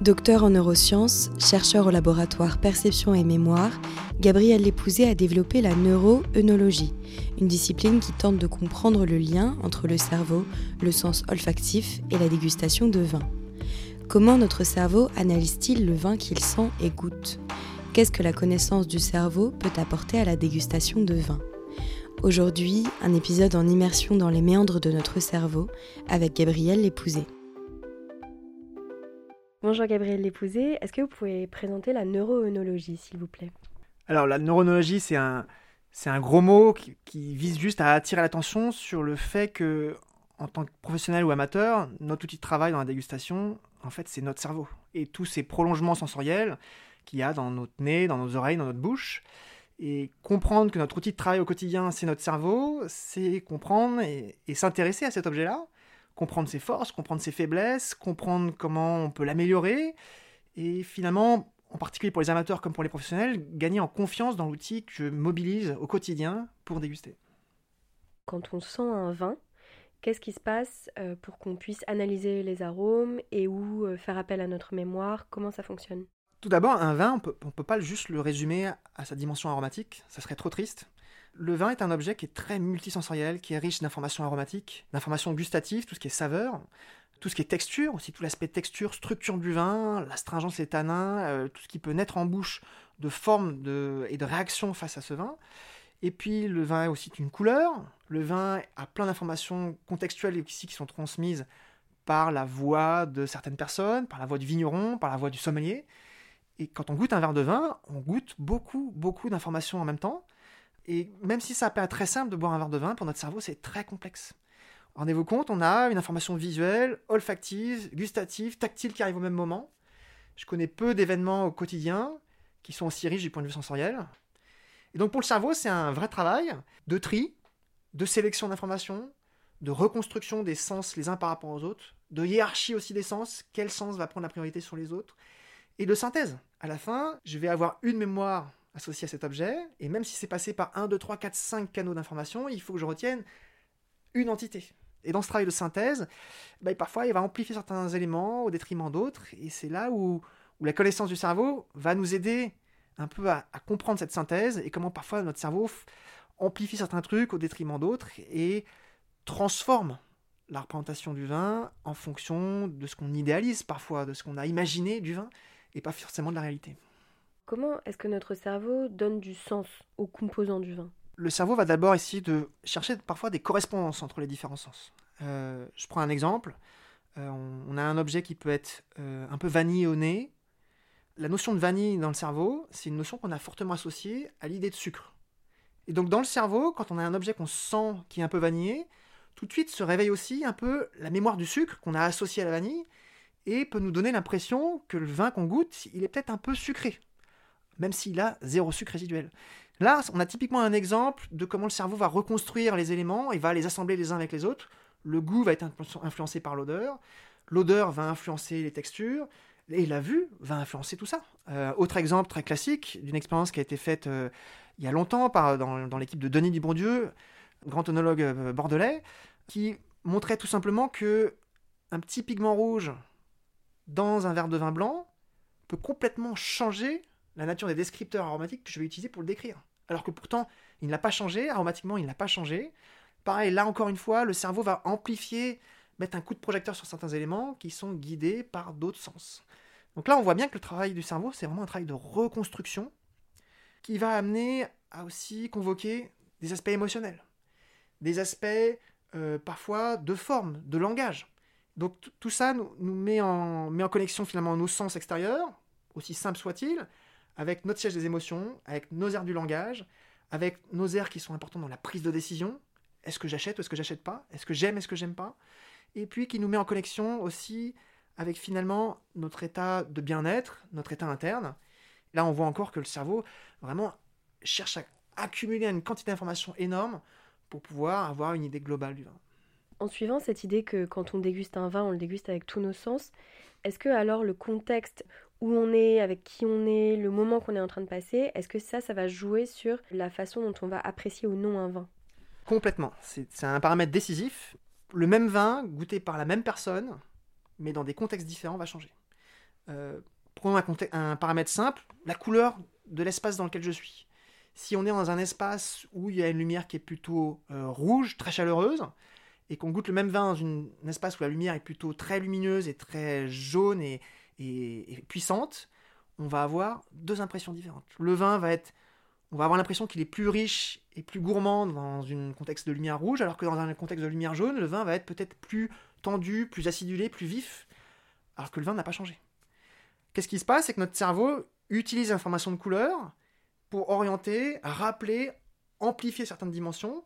Docteur en neurosciences, chercheur au laboratoire Perception et Mémoire, Gabriel Lépousé a développé la neuroœnologie, une discipline qui tente de comprendre le lien entre le cerveau, le sens olfactif et la dégustation de vin. Comment notre cerveau analyse-t-il le vin qu'il sent et goûte? Qu'est-ce que la connaissance du cerveau peut apporter à la dégustation de vin? Aujourd'hui, un épisode en immersion dans les méandres de notre cerveau avec Gabriel Lépousé. Bonjour Gabriel Lépousé, est-ce que vous pouvez présenter la neuroœnologie s'il vous plaît? Alors la neuronologie c'est un, c'est un gros mot qui, vise juste à attirer l'attention sur le fait que en tant que professionnel ou amateur, notre outil de travail dans la dégustation, en fait c'est notre cerveau et tous ces prolongements sensoriels qu'il y a dans notre nez, dans nos oreilles, dans notre bouche. Et comprendre que notre outil de travail au quotidien, c'est notre cerveau, c'est comprendre et s'intéresser à cet objet-là, comprendre ses forces, comprendre ses faiblesses, comprendre comment on peut l'améliorer, et finalement, en particulier pour les amateurs comme pour les professionnels, gagner en confiance dans l'outil que je mobilise au quotidien pour déguster. Quand on sent un vin, qu'est-ce qui se passe euh, pour qu'on puisse analyser les arômes et ou euh, faire appel à notre mémoire? Comment ça fonctionne? Tout d'abord, un vin, on ne peut pas juste le résumer à sa dimension aromatique, ça serait trop triste. Le vin est un objet qui est très multisensoriel, qui est riche d'informations aromatiques, d'informations gustatives, tout ce qui est saveur, tout ce qui est texture, aussi tout l'aspect texture, structure du vin, l'astringence et tanins, euh, tout ce qui peut naître en bouche de forme et de réaction face à ce vin. Et puis le vin est aussi une couleur. Le vin a plein d'informations contextuelles ici qui sont transmises par la voix de certaines personnes, par la voix du vigneron, par la voix du sommelier. Et quand on goûte un verre de vin, on goûte beaucoup, beaucoup d'informations en même temps. Et même si ça paraît très simple de boire un verre de vin, pour notre cerveau, c'est très complexe. Rendez-vous compte, on a une information visuelle, olfactive, gustative, tactile qui arrive au même moment. Je connais peu d'événements au quotidien qui sont aussi riches du point de vue sensoriel. Et donc pour le cerveau, c'est un vrai travail de tri, de sélection d'informations, de reconstruction des sens les uns par rapport aux autres, de hiérarchie aussi des sens, quel sens va prendre la priorité sur les autres, et de synthèse. À la fin, je vais avoir une mémoire associé à cet objet, et même si c'est passé par 1, 2, 3, 4, 5 canaux d'information, il faut que je retienne une entité. Et dans ce travail de synthèse, bah, parfois il va amplifier certains éléments au détriment d'autres, et c'est là où, la connaissance du cerveau va nous aider un peu à, comprendre cette synthèse, et comment parfois notre cerveau amplifie certains trucs au détriment d'autres, et transforme la représentation du vin en fonction de ce qu'on idéalise parfois, de ce qu'on a imaginé du vin, et pas forcément de la réalité. Comment est-ce que notre cerveau donne du sens aux composants du vin? Le cerveau va d'abord essayer de chercher parfois des correspondances entre les différents sens. Euh, je prends un exemple. Euh, on, a un objet qui peut être euh, un peu vanille au nez. La notion de vanille dans le cerveau, c'est une notion qu'on a fortement associée à l'idée de sucre. Et donc dans le cerveau, quand on a un objet qu'on sent qui est un peu vanillé, tout de suite se réveille aussi un peu la mémoire du sucre qu'on a associé à la vanille et peut nous donner l'impression que le vin qu'on goûte, il est peut-être un peu sucré même s'il a zéro sucre résiduel. Là, on a typiquement un exemple de comment le cerveau va reconstruire les éléments et va les assembler les uns avec les autres. Le goût va être influencé par l'odeur, l'odeur va influencer les textures, et la vue va influencer tout ça. Euh, autre exemple très classique d'une expérience qui a été faite euh, il y a longtemps dans, l'équipe de Denis Dubourdieu, grand onologue euh, bordelais, qui montrait tout simplement que un petit pigment rouge dans un verre de vin blanc peut complètement changer la nature des descripteurs aromatiques que je vais utiliser pour le décrire. Alors que pourtant, il ne l'a pas changé, aromatiquement, il n'a pas changé. Pareil, là encore une fois, le cerveau va amplifier, mettre un coup de projecteur sur certains éléments qui sont guidés par d'autres sens. Donc là, on voit bien que le travail du cerveau, c'est vraiment un travail de reconstruction qui va amener à aussi convoquer des aspects émotionnels, des aspects euh, parfois de forme, de langage. Donc tout ça nous, met, en, met en connexion finalement nos sens extérieurs, aussi simples soient-ils, avec notre siège des émotions, avec nos aires du langage, avec nos aires qui sont importantes dans la prise de décision. Est-ce que j'achète ou est-ce que j'achète pas? Est-ce que j'aime, est-ce que j'aime pas? Et puis qui nous met en connexion aussi avec finalement notre état de bien-être, notre état interne. Là, on voit encore que le cerveau vraiment cherche à accumuler une quantité d'informations énorme pour pouvoir avoir une idée globale du vin. En suivant cette idée que quand on déguste un vin, on le déguste avec tous nos sens, est-ce que alors le contexte où on est, avec qui on est, le moment qu'on est en train de passer, est-ce que ça, ça va jouer sur la façon dont on va apprécier ou non un vin? Complètement. C'est un paramètre décisif. Le même vin, goûté par la même personne, mais dans des contextes différents, va changer. Euh, prenons un, paramètre simple, la couleur de l'espace dans lequel je suis. Si on est dans un espace où il y a une lumière qui est plutôt euh, rouge, très chaleureuse, et qu'on goûte le même vin dans un espace où la lumière est plutôt très lumineuse et très jaune et, et, puissante, on va avoir deux impressions différentes. Le vin va être, on va avoir l'impression qu'il est plus riche et plus gourmand dans un contexte de lumière rouge, alors que dans un contexte de lumière jaune, le vin va être peut-être plus tendu, plus acidulé, plus vif, alors que le vin n'a pas changé. Qu'est-ce qui se passe? C'est que notre cerveau utilise l'information de couleur pour orienter, rappeler, amplifier certaines dimensions,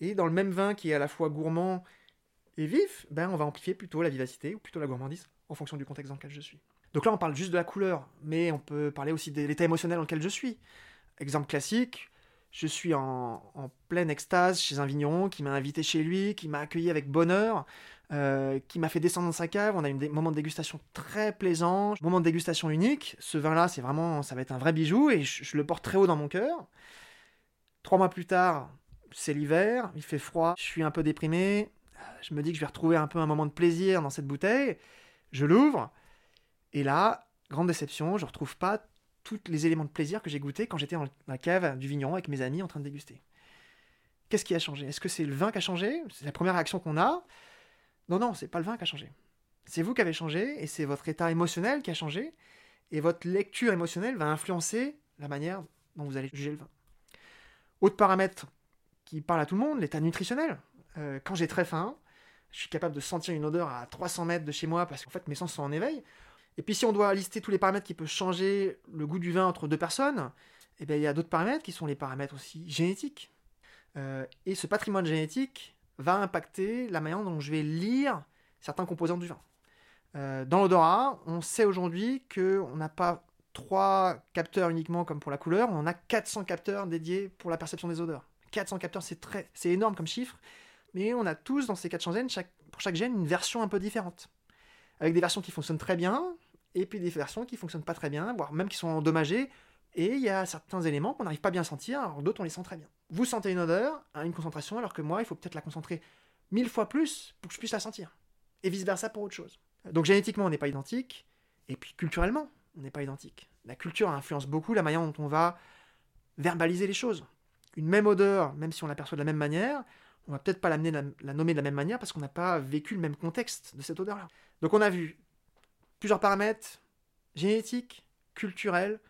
et dans le même vin qui est à la fois gourmand et vif, ben on va amplifier plutôt la vivacité ou plutôt la gourmandise en fonction du contexte dans lequel je suis. Donc là, on parle juste de la couleur, mais on peut parler aussi de l'état émotionnel dans lequel je suis. Exemple classique, je suis en, pleine extase chez un vigneron qui m'a invité chez lui, qui m'a accueilli avec bonheur, euh, qui m'a fait descendre dans sa cave. On a eu un moment de dégustation très plaisant, moment de dégustation unique. Ce vin-là, c'est vraiment, ça va être un vrai bijou et je, le porte très haut dans mon cœur. Trois mois plus tard, c'est l'hiver, il fait froid, je suis un peu déprimé. Je me dis que je vais retrouver un peu un moment de plaisir dans cette bouteille. Je l'ouvre, et là, grande déception, je ne retrouve pas tous les éléments de plaisir que j'ai goûté quand j'étais dans la cave du vigneron avec mes amis en train de déguster. Qu'est-ce qui a changé? Est-ce que c'est le vin qui a changé? C'est la première réaction qu'on a? Non, non, c'est pas le vin qui a changé. C'est vous qui avez changé et c'est votre état émotionnel qui a changé. Et votre lecture émotionnelle va influencer la manière dont vous allez juger le vin. Autre paramètre qui parle à tout le monde, l'état nutritionnel. Euh, quand j'ai très faim, je suis capable de sentir une odeur à 300 mètres de chez moi parce qu'en fait mes sens sont en éveil. Et puis si on doit lister tous les paramètres qui peuvent changer le goût du vin entre deux personnes, eh bien, il y a d'autres paramètres qui sont les paramètres aussi génétiques. Euh, et ce patrimoine génétique va impacter la manière dont je vais lire certains composants du vin. Euh, dans l'odorat, on sait aujourd'hui qu'on n'a pas trois capteurs uniquement comme pour la couleur, on a 400 capteurs dédiés pour la perception des odeurs. 400 capteurs, c'est très, c'est énorme comme chiffre mais on a tous dans ces 400 gènes, pour chaque gène, une version un peu différente. Avec des versions qui fonctionnent très bien, et puis des versions qui fonctionnent pas très bien, voire même qui sont endommagées, et il y a certains éléments qu'on n'arrive pas bien à sentir, alors d'autres on les sent très bien. Vous sentez une odeur à une concentration, alors que moi, il faut peut-être la concentrer mille fois plus pour que je puisse la sentir. Et vice-versa pour autre chose. Donc génétiquement, on n'est pas identique, et puis culturellement, on n'est pas identique. La culture influence beaucoup la manière dont on va verbaliser les choses. Une même odeur, même si on l'aperçoit de la même manière, on va peut-être pas l'amener la, nommer de la même manière parce qu'on n'a pas vécu le même contexte de cette odeur-là. Donc on a vu plusieurs paramètres génétiques, culturels,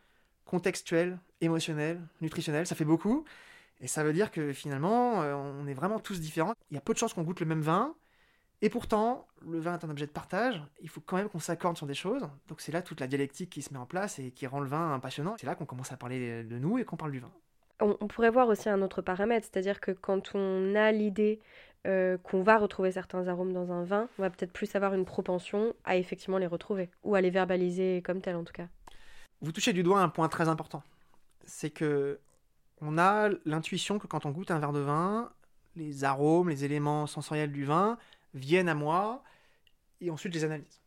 contextuels, émotionnels, nutritionnels, ça fait beaucoup. Et ça veut dire que finalement, euh, on est vraiment tous différents. Il y a peu de chances qu'on goûte le même vin. Et pourtant, le vin est un objet de partage. Il faut quand même qu'on s'accorde sur des choses. Donc c'est là toute la dialectique qui se met en place et qui rend le vin passionnant. C'est là qu'on commence à parler de nous et qu'on parle du vin. On, pourrait voir aussi un autre paramètre, c'est-à-dire que quand on a l'idée euh, qu'on va retrouver certains arômes dans un vin, on va peut-être plus avoir une propension à effectivement les retrouver, ou à les verbaliser comme tel en tout cas. Vous touchez du doigt un point très important. C'est que on a l'intuition que quand on goûte un verre de vin, les arômes, les éléments sensoriels du vin viennent à moi et ensuite je les analyse.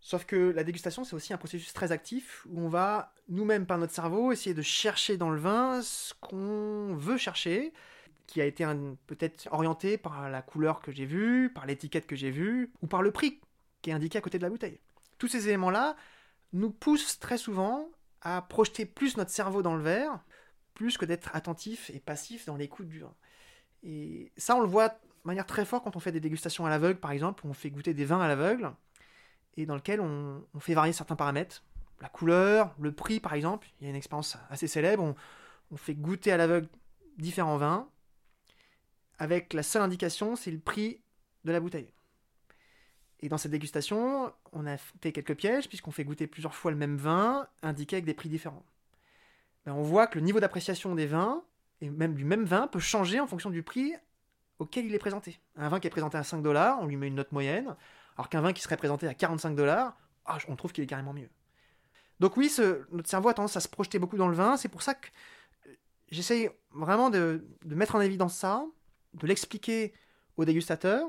Sauf que la dégustation, c'est aussi un processus très actif où on va nous-mêmes par notre cerveau essayer de chercher dans le vin ce qu'on veut chercher, qui a été peut-être orienté par la couleur que j'ai vue, par l'étiquette que j'ai vue, ou par le prix qui est indiqué à côté de la bouteille. Tous ces éléments-là nous poussent très souvent à projeter plus notre cerveau dans le verre, plus que d'être attentif et passif dans l'écoute du vin. Et ça, on le voit de manière très forte quand on fait des dégustations à l'aveugle, par exemple, où on fait goûter des vins à l'aveugle et dans lequel on, fait varier certains paramètres. La couleur, le prix par exemple, il y a une expérience assez célèbre, on, on fait goûter à l'aveugle différents vins, avec la seule indication, c'est le prix de la bouteille. Et dans cette dégustation, on a fait quelques pièges, puisqu'on fait goûter plusieurs fois le même vin, indiqué avec des prix différents. Ben, on voit que le niveau d'appréciation des vins, et même du même vin, peut changer en fonction du prix auquel il est présenté. Un vin qui est présenté à 5 dollars, on lui met une note moyenne alors qu'un vin qui serait présenté à 45 dollars, ah, on trouve qu'il est carrément mieux. Donc oui, notre cerveau a tendance à se projeter beaucoup dans le vin, c'est pour ça que euh, j'essaye vraiment de, mettre en évidence ça, de l'expliquer aux dégustateurs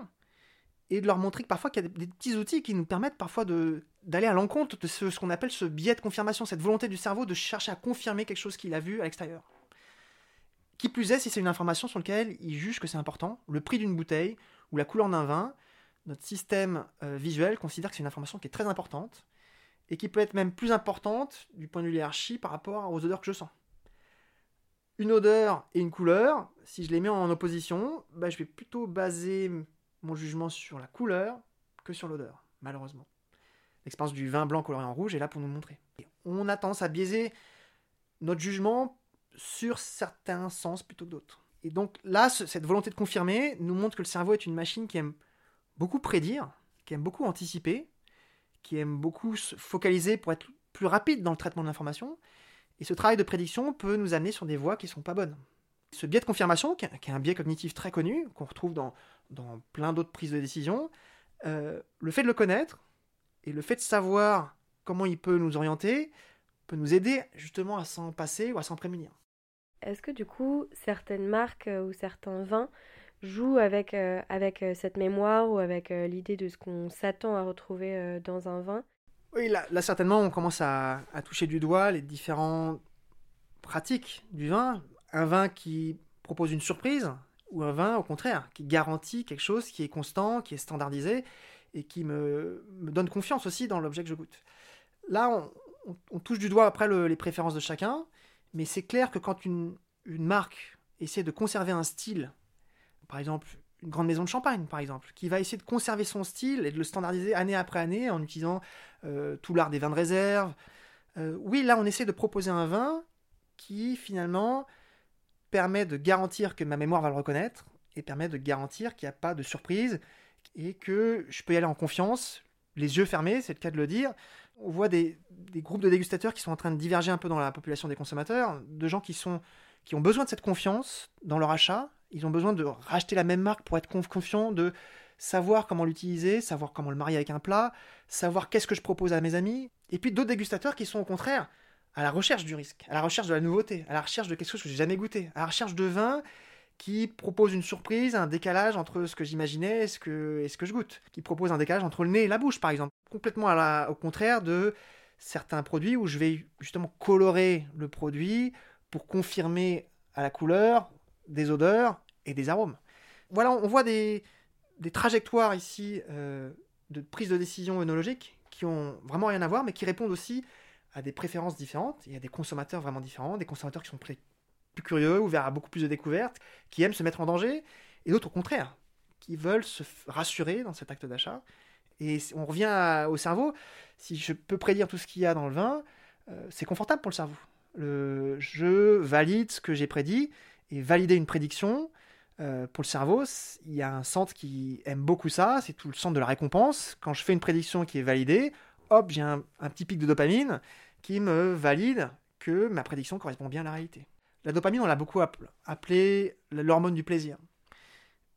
et de leur montrer que parfois qu'il y a des, petits outils qui nous permettent parfois d'aller à l'encontre de ce, qu'on appelle ce biais de confirmation, cette volonté du cerveau de chercher à confirmer quelque chose qu'il a vu à l'extérieur. Qui plus est, si c'est une information sur laquelle il juge que c'est important, le prix d'une bouteille ou la couleur d'un vin, notre système euh, visuel considère que c'est une information qui est très importante et qui peut être même plus importante du point de vue de l'hierarchie par rapport aux odeurs que je sens. Une odeur et une couleur, si je les mets en opposition, bah, je vais plutôt baser mon jugement sur la couleur que sur l'odeur, malheureusement. L'expérience du vin blanc coloré en rouge est là pour nous montrer. on a tendance à biaiser notre jugement sur certains sens plutôt que d'autres. Et donc là, cette volonté de confirmer nous montre que le cerveau est une machine qui aime beaucoup prédire, qui aime beaucoup anticiper, qui aime beaucoup se focaliser pour être plus rapide dans le traitement de l'information. Et ce travail de prédiction peut nous amener sur des voies qui ne sont pas bonnes. Ce biais de confirmation, qui est un biais cognitif très connu, qu'on retrouve dans, plein d'autres prises de décision, euh, le fait de le connaître et le fait de savoir comment il peut nous orienter peut nous aider justement à s'en passer ou à s'en prémunir. Est-ce que du coup, certaines marques euh, ou certains vins jouent avec, avec euh, cette mémoire ou avec l'idée de ce qu'on s'attend à retrouver dans un vin? Oui, là, certainement, on commence à, toucher du doigt les différentes pratiques du vin. Un vin qui propose une surprise ou un vin, au contraire, qui garantit quelque chose qui est constant, qui est standardisé et qui me, donne confiance aussi dans l'objet que je goûte. Là, on, touche du doigt après les préférences de chacun. Mais c'est clair que quand une, marque essaie de conserver un style, par exemple une grande maison de champagne, par exemple, qui va essayer de conserver son style et de le standardiser année après année en utilisant euh, tout l'art des vins de réserve. Euh, oui, là, on essaie de proposer un vin qui, finalement, permet de garantir que ma mémoire va le reconnaître et permet de garantir qu'il n'y a pas de surprise et que je peux y aller en confiance, les yeux fermés, c'est le cas de le dire, on voit des, groupes de dégustateurs qui sont en train de diverger un peu dans la population des consommateurs, de gens qui, sont, qui ont besoin de cette confiance dans leur achat. Ils ont besoin de racheter la même marque pour être confiants, de savoir comment l'utiliser, savoir comment le marier avec un plat, savoir qu'est-ce que je propose à mes amis. Et puis d'autres dégustateurs qui sont au contraire à la recherche du risque, à la recherche de la nouveauté, à la recherche de quelque chose que j'ai jamais goûté, à la recherche de vin qui propose une surprise, un décalage entre ce que j'imaginais et ce que, je goûte, qui propose un décalage entre le nez et la bouche, par exemple. Complètement au contraire de certains produits où je vais justement colorer le produit pour confirmer à la couleur des odeurs et des arômes. Voilà, on voit des, des trajectoires ici euh, de prise de décision œnologique qui ont vraiment rien à voir, mais qui répondent aussi à des préférences différentes. Il y a des consommateurs vraiment différents, des consommateurs qui sont plus curieux, ouverts à beaucoup plus de découvertes, qui aiment se mettre en danger, et d'autres au contraire, qui veulent se rassurer dans cet acte d'achat. Et on revient au cerveau, si je peux prédire tout ce qu'il y a dans le vin, euh, c'est confortable pour le cerveau. Le, je valide ce que j'ai prédit, et valider une prédiction, euh, pour le cerveau, il y a un centre qui aime beaucoup ça, c'est tout le centre de la récompense. Quand je fais une prédiction qui est validée, hop, j'ai un, petit pic de dopamine qui me valide que ma prédiction correspond bien à la réalité. La dopamine, on l'a beaucoup appelée l'hormone du plaisir.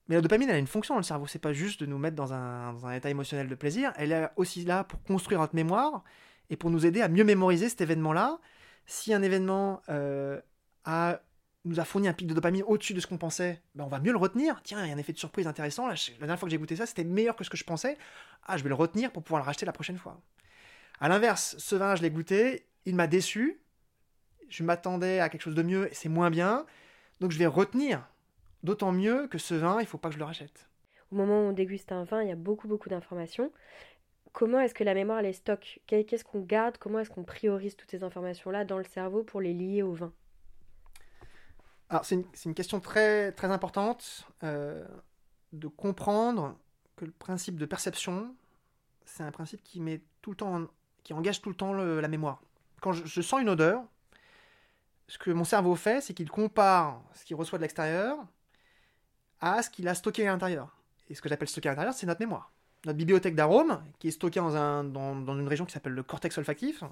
Mais la dopamine, elle a une fonction dans le cerveau. C'est pas juste de nous mettre dans un, état émotionnel de plaisir. Elle est aussi là pour construire notre mémoire et pour nous aider à mieux mémoriser cet événement-là. Si un événement euh, nous a fourni un pic de dopamine au-dessus de ce qu'on pensait, ben on va mieux le retenir. Tiens, il y a un effet de surprise intéressant. la dernière fois que j'ai goûté ça, c'était meilleur que ce que je pensais. Ah, je vais le retenir pour pouvoir le racheter la prochaine fois. À l'inverse, ce vin, je l'ai goûté, il m'a déçu je m'attendais à quelque chose de mieux et c'est moins bien. Donc je vais retenir. D'autant mieux que ce vin, il ne faut pas que je le rachète. Au moment où on déguste un vin, il y a beaucoup, beaucoup d'informations. Comment est-ce que la mémoire les stocke? Qu'est-ce qu'on garde? Comment est-ce qu'on priorise toutes ces informations-là dans le cerveau pour les lier au vin? Alors, c'est une, question très, très importante euh, de comprendre que le principe de perception, c'est un principe qui, met tout le temps, qui engage tout le temps la mémoire. Quand je sens une odeur, ce que mon cerveau fait, c'est qu'il compare ce qu'il reçoit de l'extérieur à ce qu'il a stocké à l'intérieur. Et ce que j'appelle stocké à l'intérieur, c'est notre mémoire. Notre bibliothèque d'arômes, qui est stockée dans, un, dans, une région qui s'appelle le cortex olfactif.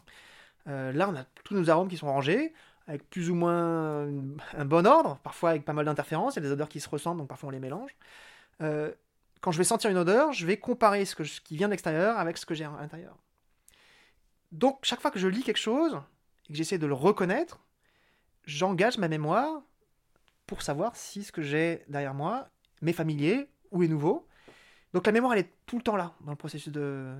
Euh, là, on a tous nos arômes qui sont rangés, avec plus ou moins un bon ordre, parfois avec pas mal d'interférences. Il y a des odeurs qui se ressemblent, donc parfois on les mélange. Euh, quand je vais sentir une odeur, je vais comparer ce, qui vient de l'extérieur avec ce que j'ai à l'intérieur. Donc, chaque fois que je lis quelque chose et que j'essaie de le reconnaître, j'engage ma mémoire pour savoir si ce que j'ai derrière moi m'est familier ou est nouveau. Donc la mémoire, elle est tout le temps là dans le processus de,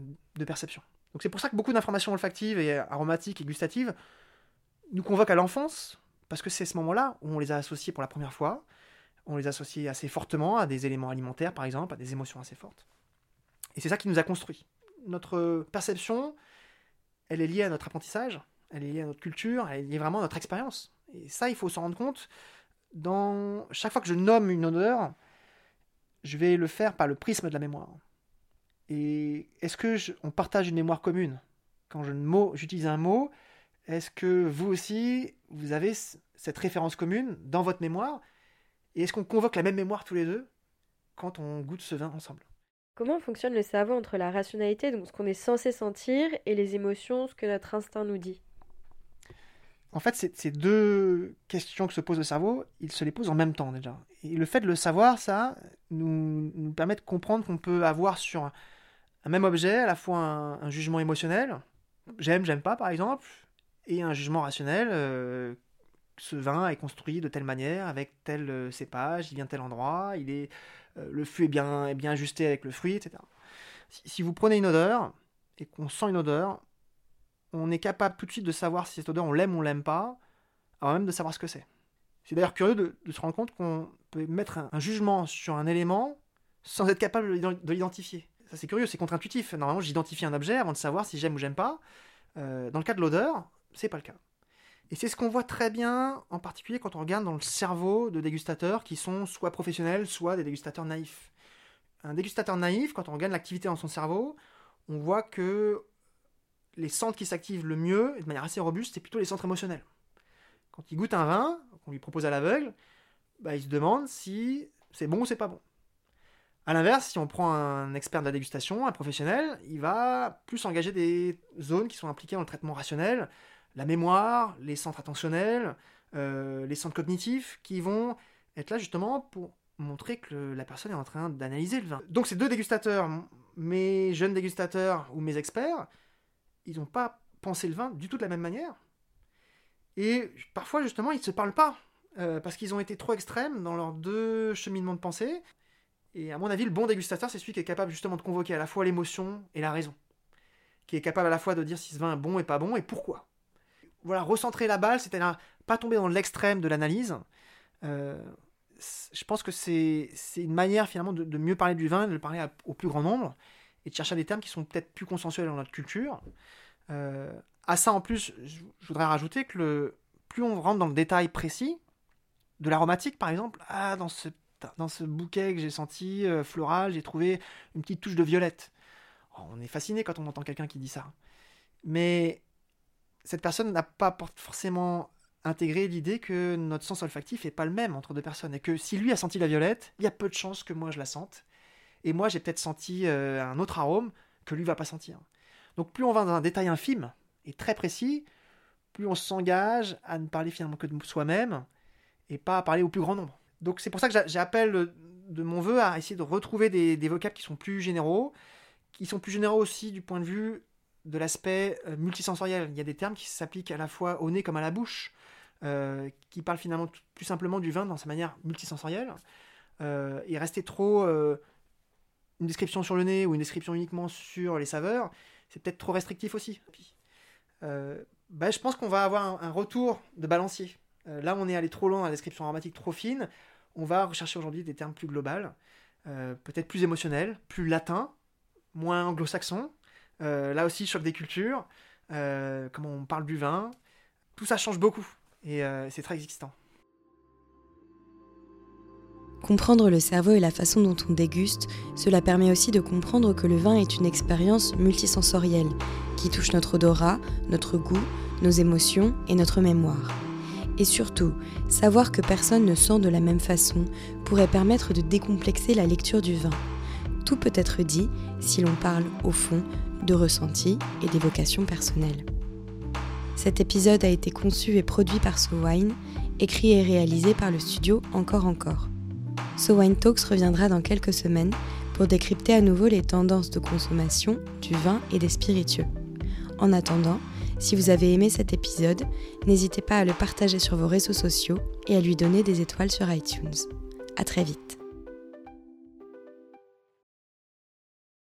perception. Donc c'est pour ça que beaucoup d'informations olfactives et aromatiques et gustatives nous convoquent à l'enfance, parce que c'est ce moment-là où on les a associées pour la première fois, on les associe assez fortement à des éléments alimentaires, par exemple, à des émotions assez fortes. Et c'est ça qui nous a construit. Notre perception, elle est liée à notre apprentissage, elle est liée à notre culture, elle est liée vraiment à notre expérience. Et ça, il faut s'en rendre compte. Dans chaque fois que je nomme une odeur, je vais le faire par le prisme de la mémoire. Et est-ce que on partage une mémoire commune? Quand j'utilise un mot, est-ce que vous aussi, vous avez cette référence commune dans votre mémoire? Et est-ce qu'on convoque la même mémoire tous les deux quand on goûte ce vin ensemble? Comment fonctionne le cerveau entre la rationalité, donc ce qu'on est censé sentir, et les émotions, ce que notre instinct nous dit? En fait, ces deux questions que se pose le cerveau, il se les pose en même temps déjà. Et le fait de le savoir, ça, nous, nous permet de comprendre qu'on peut avoir sur un, même objet à la fois un, jugement émotionnel, j'aime, j'aime pas par exemple, et un jugement rationnel, euh, ce vin est construit de telle manière, avec tel euh, cépage, il vient de tel endroit, il est, euh, le fût est bien, est bien ajusté avec le fruit, etc. Si, vous prenez une odeur, et qu'on sent une odeur, on est capable tout de suite de savoir si cette odeur on l'aime ou on l'aime pas, avant même de savoir ce que c'est. C'est d'ailleurs curieux de, se rendre compte qu'on peut mettre un, jugement sur un élément sans être capable de l'identifier. Ça c'est curieux, c'est contre-intuitif. Normalement j'identifie un objet avant de savoir si j'aime ou j'aime pas. dans le cas de l'odeur, c'est pas le cas. Et c'est ce qu'on voit très bien, en particulier quand on regarde dans le cerveau de dégustateurs qui sont soit professionnels, soit des dégustateurs naïfs. Un dégustateur naïf, quand on regarde l'activité dans son cerveau, on voit que les centres qui s'activent le mieux, de manière assez robuste, c'est plutôt les centres émotionnels. Quand il goûte un vin, qu'on lui propose à l'aveugle, bah, il se demande si c'est bon ou c'est pas bon. A l'inverse, si on prend un expert de la dégustation, un professionnel, il va plus engager des zones qui sont impliquées dans le traitement rationnel, la mémoire, les centres attentionnels, euh, les centres cognitifs, qui vont être là justement pour montrer que la personne est en train d'analyser le vin. Donc ces deux dégustateurs, mes jeunes dégustateurs ou mes experts, ils n'ont pas pensé le vin du tout de la même manière. Et parfois justement, ils ne se parlent pas, euh, parce qu'ils ont été trop extrêmes dans leurs deux cheminements de pensée. Et à mon avis, le bon dégustateur, c'est celui qui est capable justement de convoquer à la fois l'émotion et la raison. Qui est capable à la fois de dire si ce vin est bon et pas bon et pourquoi voilà, recentrer la balle, c'est-à-dire pas tomber dans l'extrême de l'analyse. Euh, je pense que c'est une manière finalement de, mieux parler du vin, de le parler au plus grand nombre, et de chercher des termes qui sont peut-être plus consensuels dans notre culture. Euh, à ça, en plus, je, voudrais rajouter que le, plus on rentre dans le détail précis, de l'aromatique par exemple, ah, dans, ce, dans ce bouquet que j'ai senti euh, floral, j'ai trouvé une petite touche de violette. Oh, on est fasciné quand on entend quelqu'un qui dit ça. Mais cette personne n'a pas forcément intégré l'idée que notre sens olfactif n'est pas le même entre deux personnes et que si lui a senti la violette, il y a peu de chances que moi je la sente. Et moi j'ai peut-être senti euh, un autre arôme que lui va pas sentir. Donc plus on va dans un détail infime et très précis, plus on s'engage à ne parler finalement que de soi-même et pas à parler au plus grand nombre. Donc c'est pour ça que j'appelle de mon vœu à essayer de retrouver des, des vocables qui sont plus généraux, qui sont plus généraux aussi du point de vue de l'aspect euh, multisensoriel. Il y a des termes qui s'appliquent à la fois au nez comme à la bouche, euh, qui parlent finalement plus simplement du vin dans sa manière multisensorielle. Euh, et rester trop une description sur le nez ou une description uniquement sur les saveurs, c'est peut-être trop restrictif aussi. Bah, je pense qu'on va avoir un, retour de balancier. là, on est allé trop loin dans la description aromatique, trop fine. On va rechercher aujourd'hui des termes plus globaux, peut-être plus émotionnels, plus latins, moins anglo-saxons, euh, là aussi, choc des cultures, euh, comment on parle du vin, tout ça change beaucoup et euh, c'est très existant. Comprendre le cerveau et la façon dont on déguste, cela permet aussi de comprendre que le vin est une expérience multisensorielle qui touche notre odorat, notre goût, nos émotions et notre mémoire. Et surtout, savoir que personne ne sent de la même façon pourrait permettre de décomplexer la lecture du vin. Tout peut être dit si l'on parle au fond de ressentis et d'évocations personnelles. Cet épisode a été conçu et produit par So Wine, écrit et réalisé par le studio Encore Encore. So Wine Talks reviendra dans quelques semaines pour décrypter à nouveau les tendances de consommation du vin et des spiritueux. En attendant, si vous avez aimé cet épisode, n'hésitez pas à le partager sur vos réseaux sociaux et à lui donner des étoiles sur iTunes. À très vite.